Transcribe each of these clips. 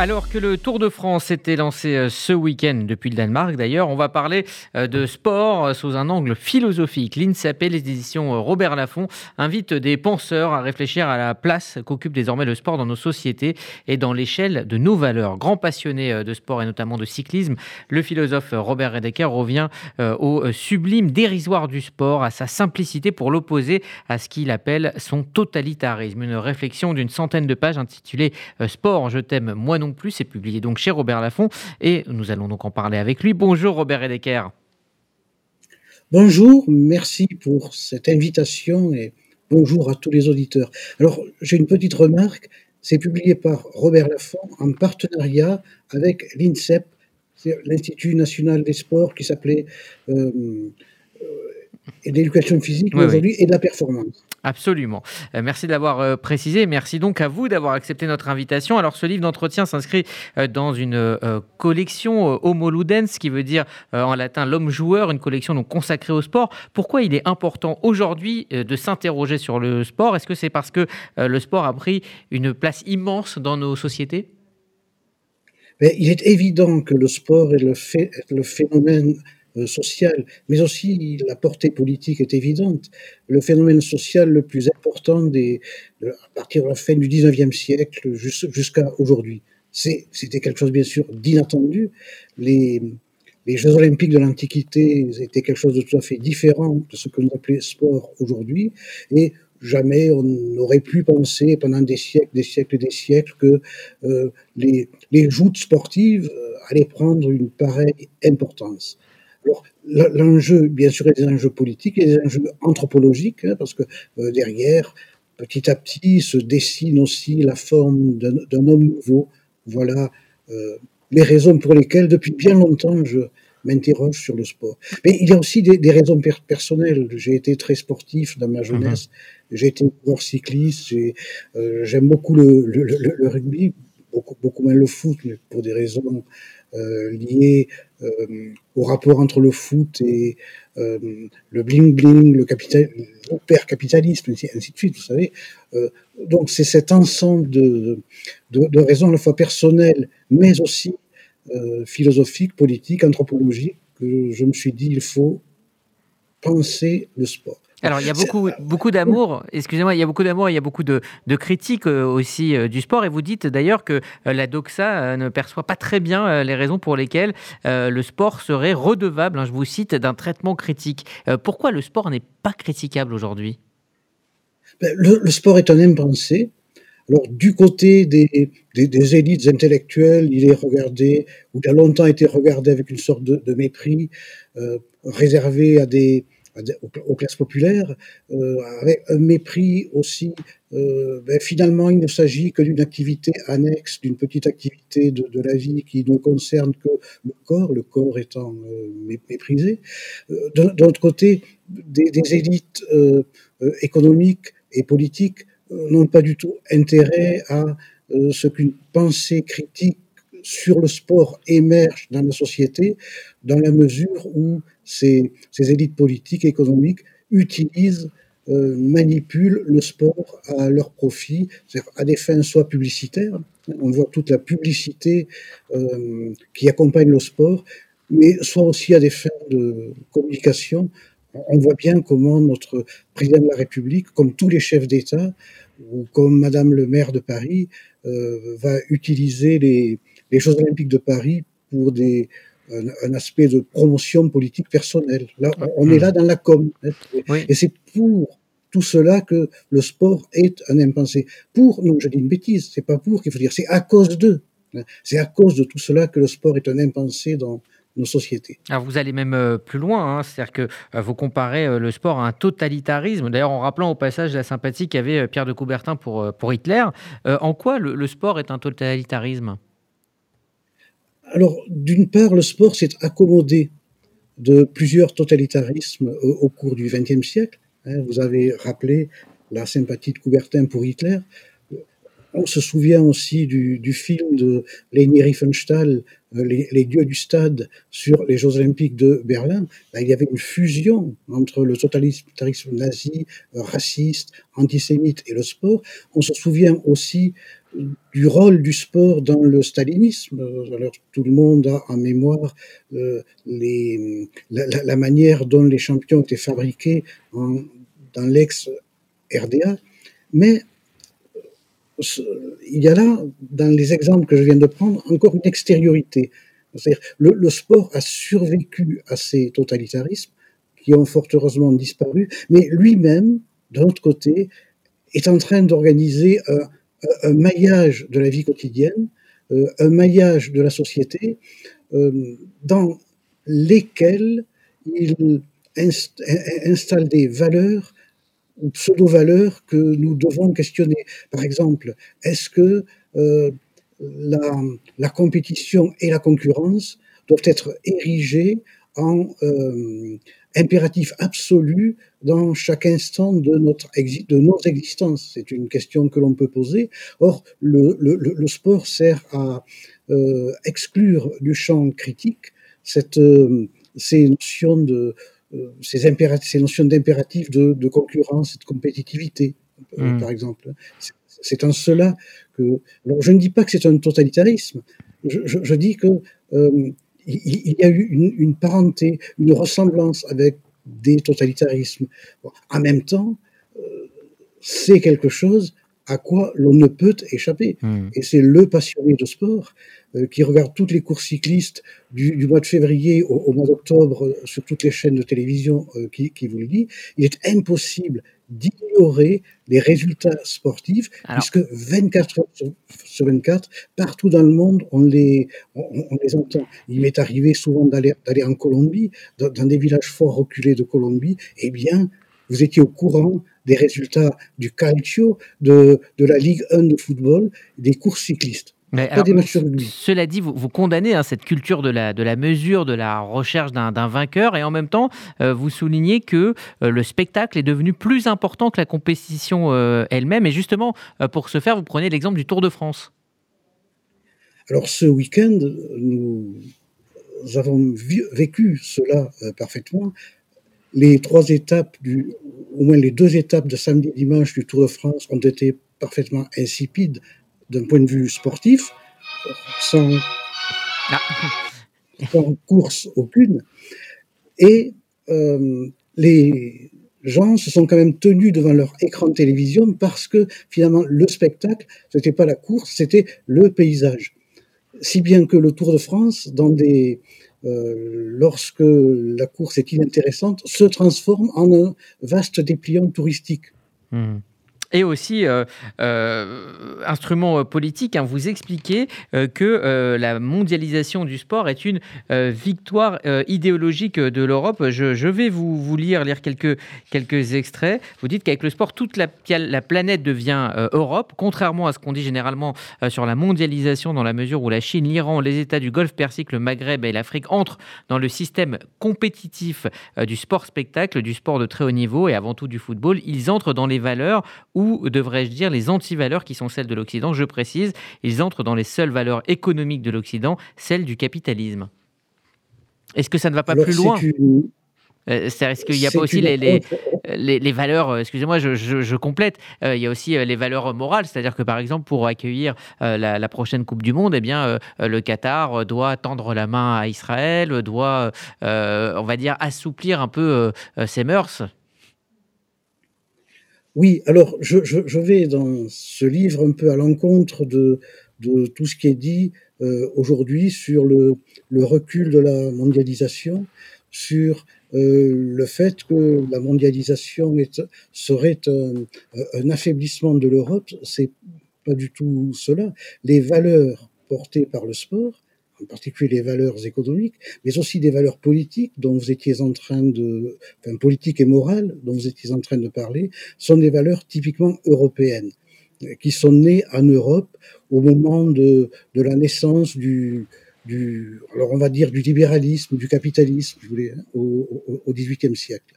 Alors que le Tour de France était lancé euh, ce week-end depuis le Danemark, d'ailleurs, on va parler euh, de sport euh, sous un angle philosophique. L'INSAP, les éditions Robert Laffont, invitent des penseurs à réfléchir à la place qu'occupe désormais le sport dans nos sociétés et dans l'échelle de nos valeurs. Grand passionné de sport et notamment de cyclisme, le philosophe Robert Redeker revient au sublime dérisoire du sport, à sa simplicité pour l'opposer à ce qu'il appelle son totalitarisme. Une réflexion d'une centaine de pages intitulée Sport, je t'aime, moi non plus. C'est publié donc chez Robert Laffont et nous allons donc en parler avec lui. Bonjour Robert Edecker. Bonjour, merci pour cette invitation et bonjour à tous les auditeurs. Alors, j'ai une petite remarque. C'est publié par Robert Laffont en partenariat avec l'INSEP, l'Institut national des sports qui s'appelait euh, euh, l'éducation physique aujourd'hui et de la performance. Absolument. Euh, merci de l'avoir euh, précisé. Merci donc à vous d'avoir accepté notre invitation. Alors, ce livre d'entretien s'inscrit euh, dans une collection Homo Ludens, qui veut dire en latin l'homme joueur, une collection donc consacrée au sport. Pourquoi il est important aujourd'hui de s'interroger sur le sport? Est-ce que c'est parce que le sport a pris une place immense dans nos sociétés? Il est évident que le sport est le, fait, le phénomène euh, social, mais aussi la portée politique est évidente. Le phénomène social le plus important à partir de la fin du 19e siècle jusqu'à aujourd'hui. C'était quelque chose, bien sûr, d'inattendu. Les, les Jeux olympiques de l'Antiquité étaient quelque chose de tout à fait différent de ce que nous appelons sport aujourd'hui. Et jamais on n'aurait pu penser pendant des siècles, des siècles et des siècles que euh, les, les joutes sportives euh, allaient prendre une pareille importance. Alors, l'enjeu, bien sûr, est des enjeux politiques et des enjeux anthropologiques, hein, parce que euh, derrière, petit à petit, se dessine aussi la forme d'un homme nouveau. Voilà euh, les raisons pour lesquelles, depuis bien longtemps, je m'interroge sur le sport. Mais il y a aussi des, raisons personnelles. J'ai été très sportif dans ma jeunesse. Mm-hmm. J'ai été joueur cycliste. Euh, j'aime beaucoup le, le, le, rugby, beaucoup, beaucoup moins le foot, mais pour des raisons liées euh, au rapport entre le foot et euh, le bling bling, le capital, capitalisme, ainsi de suite, vous savez. donc c'est cet ensemble de, de, de, raisons à la fois personnelles, mais aussi philosophiques, politiques, anthropologiques, que je me suis dit il faut penser le sport. Alors, il y a beaucoup, beaucoup d'amour, excusez-moi, il y a beaucoup d'amour et il y a beaucoup de, de critiques euh, aussi euh, du sport. Et vous dites d'ailleurs que euh, la doxa ne perçoit pas très bien les raisons pour lesquelles le sport serait redevable, hein, je vous cite, d'un traitement critique. Pourquoi le sport n'est pas critiquable aujourd'hui? Ben, le, sport est un impensé. Alors, du côté des, des, élites intellectuelles, il est regardé, ou il a longtemps été regardé avec une sorte de, de mépris, réservé à des, aux, classes populaires, euh, avec un mépris aussi. Euh, ben, finalement, il ne s'agit que d'une activité annexe, d'une petite activité de, la vie qui ne concerne que le corps, le corps étant euh, méprisé. D'un autre côté, des élites économiques et politiques n'ont pas du tout intérêt à ce qu'une pensée critique sur le sport émerge dans la société dans la mesure où ces, élites politiques et économiques utilisent, euh, manipulent le sport à leur profit, à des fins soit publicitaires, on voit toute la publicité euh, qui accompagne le sport, mais soit aussi à des fins de communication. On voit bien comment notre président de la République, comme tous les chefs d'État, ou comme Madame le maire de Paris, euh, va utiliser les, les Jeux olympiques de Paris pour des, un, aspect de promotion politique personnelle. Là, on est là dans la com. Hein. Et c'est pour tout cela que le sport est un impensé. Pour, non, je dis une bêtise, c'est pas pour qu'il faut dire, c'est à cause d'eux. Hein. C'est à cause de tout cela que le sport est un impensé dans nos sociétés. Alors vous allez même euh, plus loin, hein. c'est-à-dire que euh, vous comparez euh, le sport à un totalitarisme. D'ailleurs, en rappelant au passage la sympathie qu'avait Pierre de Coubertin pour, pour Hitler, en quoi le sport est un totalitarisme? Alors, d'une part, le sport s'est accommodé de plusieurs totalitarismes au, cours du XXe siècle. Hein. vous avez rappelé la sympathie de Coubertin pour Hitler. On se souvient aussi du, film de Leni Riefenstahl, euh, les, dieux du stade, sur les Jeux olympiques de Berlin. il y avait une fusion entre le totalitarisme nazi, raciste, antisémite et le sport. On se souvient aussi du rôle du sport dans le stalinisme. Alors, tout le monde a en mémoire euh, la, manière dont les champions étaient fabriqués dans l'ex-RDA, mais il y a là, dans les exemples que je viens de prendre, encore une extériorité. C'est-à-dire, le, sport a survécu à ces totalitarismes qui ont fort heureusement disparu, mais lui-même, d'un autre côté, est en train d'organiser un, un, maillage de la vie quotidienne, euh, un maillage de la société, euh, dans lesquels il inst installe des valeurs ou pseudo-valeurs que nous devons questionner. Par exemple, est-ce que euh, la, compétition et la concurrence doivent être érigées en euh, impératif absolu dans chaque instant de, notre de nos existences C'est une question que l'on peut poser. Or, le, le, le sport sert à euh, exclure du champ critique cette, euh, ces notions de, euh, ces, ces, notions d'impératif de, de, concurrence et de compétitivité, mmh. par exemple. C'est en cela que. Alors, je ne dis pas que c'est un totalitarisme. Je, je, je dis que euh, il, y a eu une, une, parenté, une ressemblance avec des totalitarismes. Bon, en même temps, euh, c'est quelque chose à quoi l'on ne peut échapper. Mmh. Et c'est le passionné de sport euh, qui regarde toutes les courses cyclistes du, du mois de février au, au mois d'octobre euh, sur toutes les chaînes de télévision euh, qui, qui, vous le dit, il est impossible d'ignorer les résultats sportifs, Alors. puisque 24 heures sur 24, partout dans le monde, on les, on, on les entend. Il m'est arrivé souvent d'aller en Colombie, dans, dans, des villages fort reculés de Colombie, eh bien, vous étiez au courant des résultats du calcio, de, de la Ligue 1 de football, des courses cyclistes. Mais alors, cela dit, vous, vous condamnez hein, cette culture de la, de la mesure, de la recherche d'un vainqueur, et en même temps, euh, vous soulignez que euh, le spectacle est devenu plus important que la compétition euh, elle-même. Et justement, pour ce faire, vous prenez l'exemple du Tour de France. Alors, ce week-end, nous avons vécu cela parfaitement. Les trois étapes, du, au moins les deux étapes de samedi et dimanche du Tour de France ont été parfaitement insipides d'un point de vue sportif, sans, ah. sans course aucune. Et euh, les gens se sont quand même tenus devant leur écran de télévision parce que finalement le spectacle, ce n'était pas la course, c'était le paysage. Si bien que le Tour de France, dans des, euh, lorsque la course est inintéressante, se transforme en un vaste dépliant touristique. Mmh et aussi euh, euh, instrument politique, hein, vous expliquez euh, que euh, la mondialisation du sport est une euh, victoire euh, idéologique de l'Europe. Je, vais vous, lire, quelques, extraits. Vous dites qu'avec le sport, toute la, la planète devient Europe, contrairement à ce qu'on dit généralement sur la mondialisation, dans la mesure où la Chine, l'Iran, les États du Golfe Persique, le Maghreb et l'Afrique entrent dans le système compétitif du sport spectacle, du sport de très haut niveau et avant tout du football. Ils entrent dans les valeurs ou devrais-je dire les antivaleurs qui sont celles de l'Occident. Je précise, ils entrent dans les seules valeurs économiques de l'Occident, celles du capitalisme. Est-ce que ça ne va pas Alors, plus loin? une... Euh, est-ce qu'il n'y a pas aussi les, les, les, les, valeurs, euh, excusez-moi, je, je, je, complète, euh, il y a aussi euh, les valeurs morales, c'est-à-dire que par exemple, pour accueillir euh, la, la, prochaine Coupe du Monde, eh bien, le Qatar doit tendre la main à Israël, doit, on va dire, assouplir un peu ses mœurs. Oui, alors je, vais dans ce livre un peu à l'encontre de, tout ce qui est dit euh, aujourd'hui sur le, recul de la mondialisation, sur euh, le fait que la mondialisation serait un, un affaiblissement de l'Europe. C'est pas du tout cela. Les valeurs portées par le sport, en particulier les valeurs économiques, mais aussi des valeurs politiques dont vous étiez en train de, enfin politiques et morales dont vous étiez en train de parler, sont des valeurs typiquement européennes qui sont nées en Europe au moment de, la naissance du, du, alors on va dire du libéralisme, du capitalisme, je voulais, hein, au, XVIIIe siècle.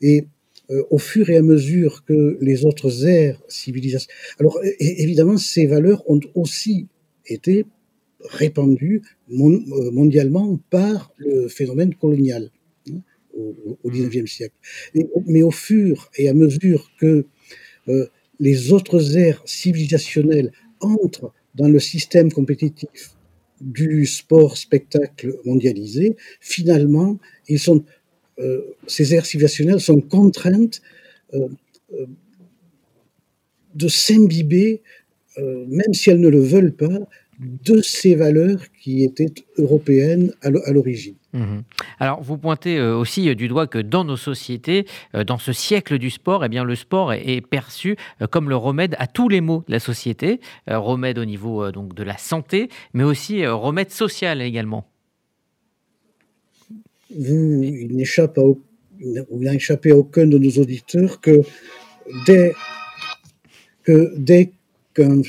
Et euh, au fur et à mesure que les autres ères civilisation, alors évidemment ces valeurs ont aussi été répandu euh, mondialement par le phénomène colonial hein, au, 19e siècle. Mais au fur et à mesure que euh, les autres ères civilisationnelles entrent dans le système compétitif du sport spectacle mondialisé, finalement, euh, ces aires civilisationnelles sont contraintes de s'imbiber, même si elles ne le veulent pas, de ces valeurs qui étaient européennes à l'origine. Mmh Alors, vous pointez euh, aussi euh, du doigt que dans nos sociétés, euh, dans ce siècle du sport, eh bien, le sport est perçu comme le remède à tous les maux de la société, remède au niveau donc de la santé, mais aussi remède social également. Vous, il n'échappe à, n'a échappé à aucun de nos auditeurs que dès que dès qu'un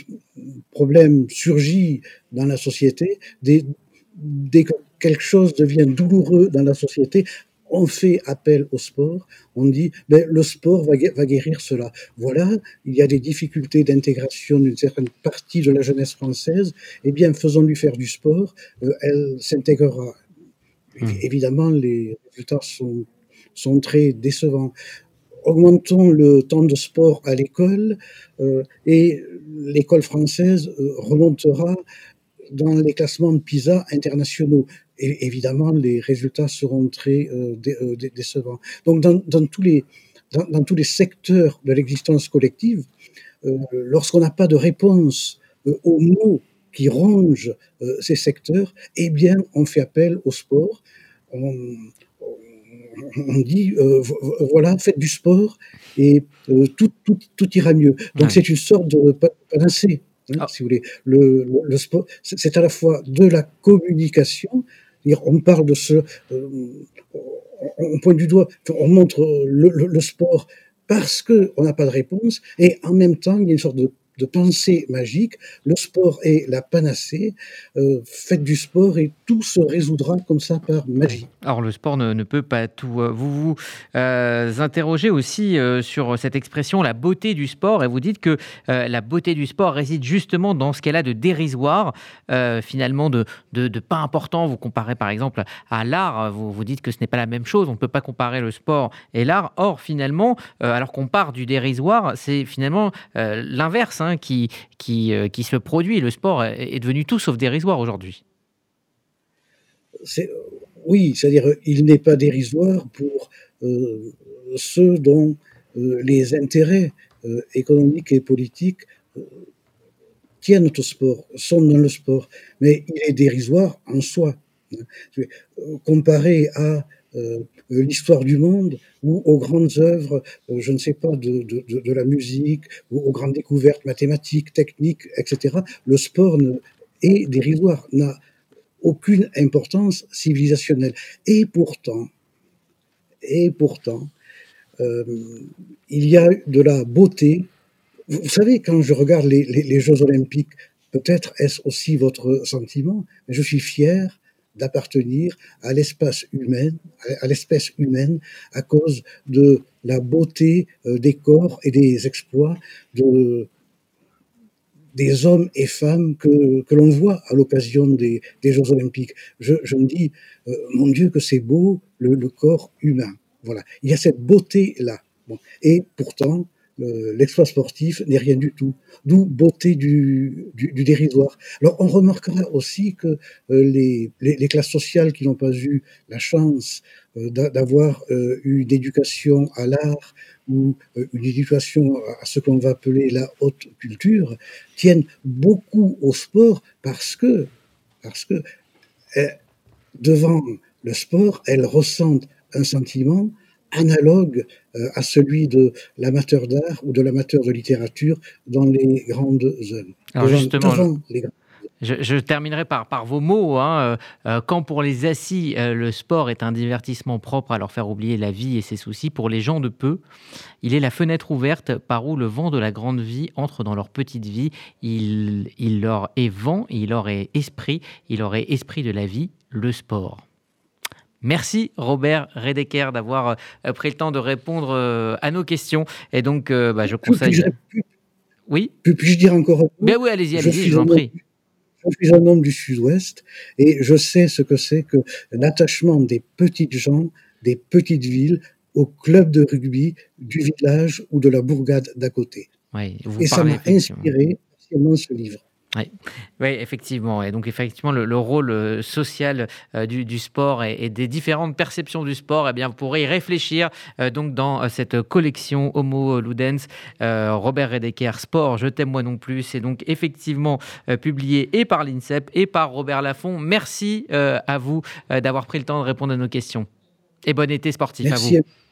problème surgit dans la société, dès, dès que quelque chose devient douloureux dans la société, on fait appel au sport, on dit ben, le sport va, guérir cela. Voilà, il y a des difficultés d'intégration d'une certaine partie de la jeunesse française, eh bien faisons-lui faire du sport, euh, elle s'intégrera. Mmh. Évidemment, les résultats sont, sont très décevants. Augmentons le temps de sport à l'école euh, et l'école française euh, remontera dans les classements de PISA internationaux évidemment, les résultats seront très euh, décevants. Donc, dans, tous les, secteurs de l'existence collective, lorsqu'on n'a pas de réponse aux mots qui rongent ces secteurs, eh bien, on fait appel au sport. Dit, voilà, faites du sport et tout, tout, tout, ira mieux. Donc, c'est une sorte de panacée. Hein, ah. si vous voulez. Le, le sport, c'est à la fois de la communication, on parle de ce, euh, on pointe du doigt, on montre le, sport parce qu'on n'a pas de réponse, et en même temps, il y a une sorte de de pensée magique. Le sport est la panacée. Euh, faites du sport et tout se résoudra comme ça par magie. Alors le sport ne, peut pas tout. Euh, vous vous euh, interrogez aussi sur cette expression, la beauté du sport, et vous dites que la beauté du sport réside justement dans ce qu'elle a de dérisoire, finalement de, de, pas important. Vous comparez par exemple à l'art, vous, vous dites que ce n'est pas la même chose, on ne peut pas comparer le sport et l'art. Or finalement, alors qu'on part du dérisoire, c'est finalement l'inverse Qui, qui, euh, qui se produit. Le sport est, devenu tout sauf dérisoire aujourd'hui. Oui, c'est-à-dire il n'est pas dérisoire pour euh, ceux dont euh, les intérêts économiques et politiques tiennent au sport, sont dans le sport, mais il est dérisoire en soi. Comparé à l'histoire du monde ou aux grandes œuvres, euh, je ne sais pas, de, de, la musique, ou aux grandes découvertes mathématiques, techniques, etc. Le sport est dérisoire, n'a aucune importance civilisationnelle. Et pourtant, et pourtant, euh, il y a de la beauté. Vous savez, quand je regarde les, les Jeux olympiques, peut-être est-ce aussi votre sentiment, mais je suis fier d'appartenir à l'espace humain, à l'espèce humaine, à cause de la beauté euh, des corps et des exploits de, des hommes et femmes que, que l'on voit à l'occasion des, des, Jeux Olympiques. Je, me dis, euh, mon Dieu, que c'est beau le, corps humain. Voilà, il y a cette beauté-là. Bon. Et pourtant, l'exploit sportif n'est rien du tout. D'où beauté du, du, dérisoire. Alors on remarquera aussi que euh, les, les, classes sociales qui n'ont pas eu la chance euh, d'avoir euh, une éducation à l'art ou une éducation à ce qu'on va appeler la haute culture tiennent beaucoup au sport parce que parce que devant le sport, elles ressentent un sentiment analogue euh, à celui de l'amateur d'art ou de l'amateur de littérature dans les grandes œuvres. Alors justement, je, terminerai par, par vos mots. Hein. Euh, euh, quand pour les assis, le sport est un divertissement propre à leur faire oublier la vie et ses soucis, pour les gens de peu, il est la fenêtre ouverte par où le vent de la grande vie entre dans leur petite vie. Il, il leur est vent, il leur est esprit, il leur est esprit de la vie, le sport. Merci Robert Redeker d'avoir euh, pris le temps de répondre euh, à nos questions. Et donc, euh, bah, je conseille. oui Puis-je dire encore un ben oui, allez-y, allez-y, je vous en prie. Je suis un homme du Sud-Ouest et je sais ce que c'est que l'attachement des petites gens, des petites villes, au club de rugby du village ou de la bourgade d'à côté. Oui, et ça m'a inspiré ce livre. Oui. oui, effectivement. Et donc, effectivement, le, rôle euh, social euh, du, sport et, des différentes perceptions du sport, eh bien, vous pourrez y réfléchir euh, donc dans cette collection Homo Ludens, Robert Redeker Sport, Je t'aime moi non plus. C'est donc effectivement publié et par l'INSEP et par Robert Laffont. Merci à vous d'avoir pris le temps de répondre à nos questions. Et bon été sportif à vous.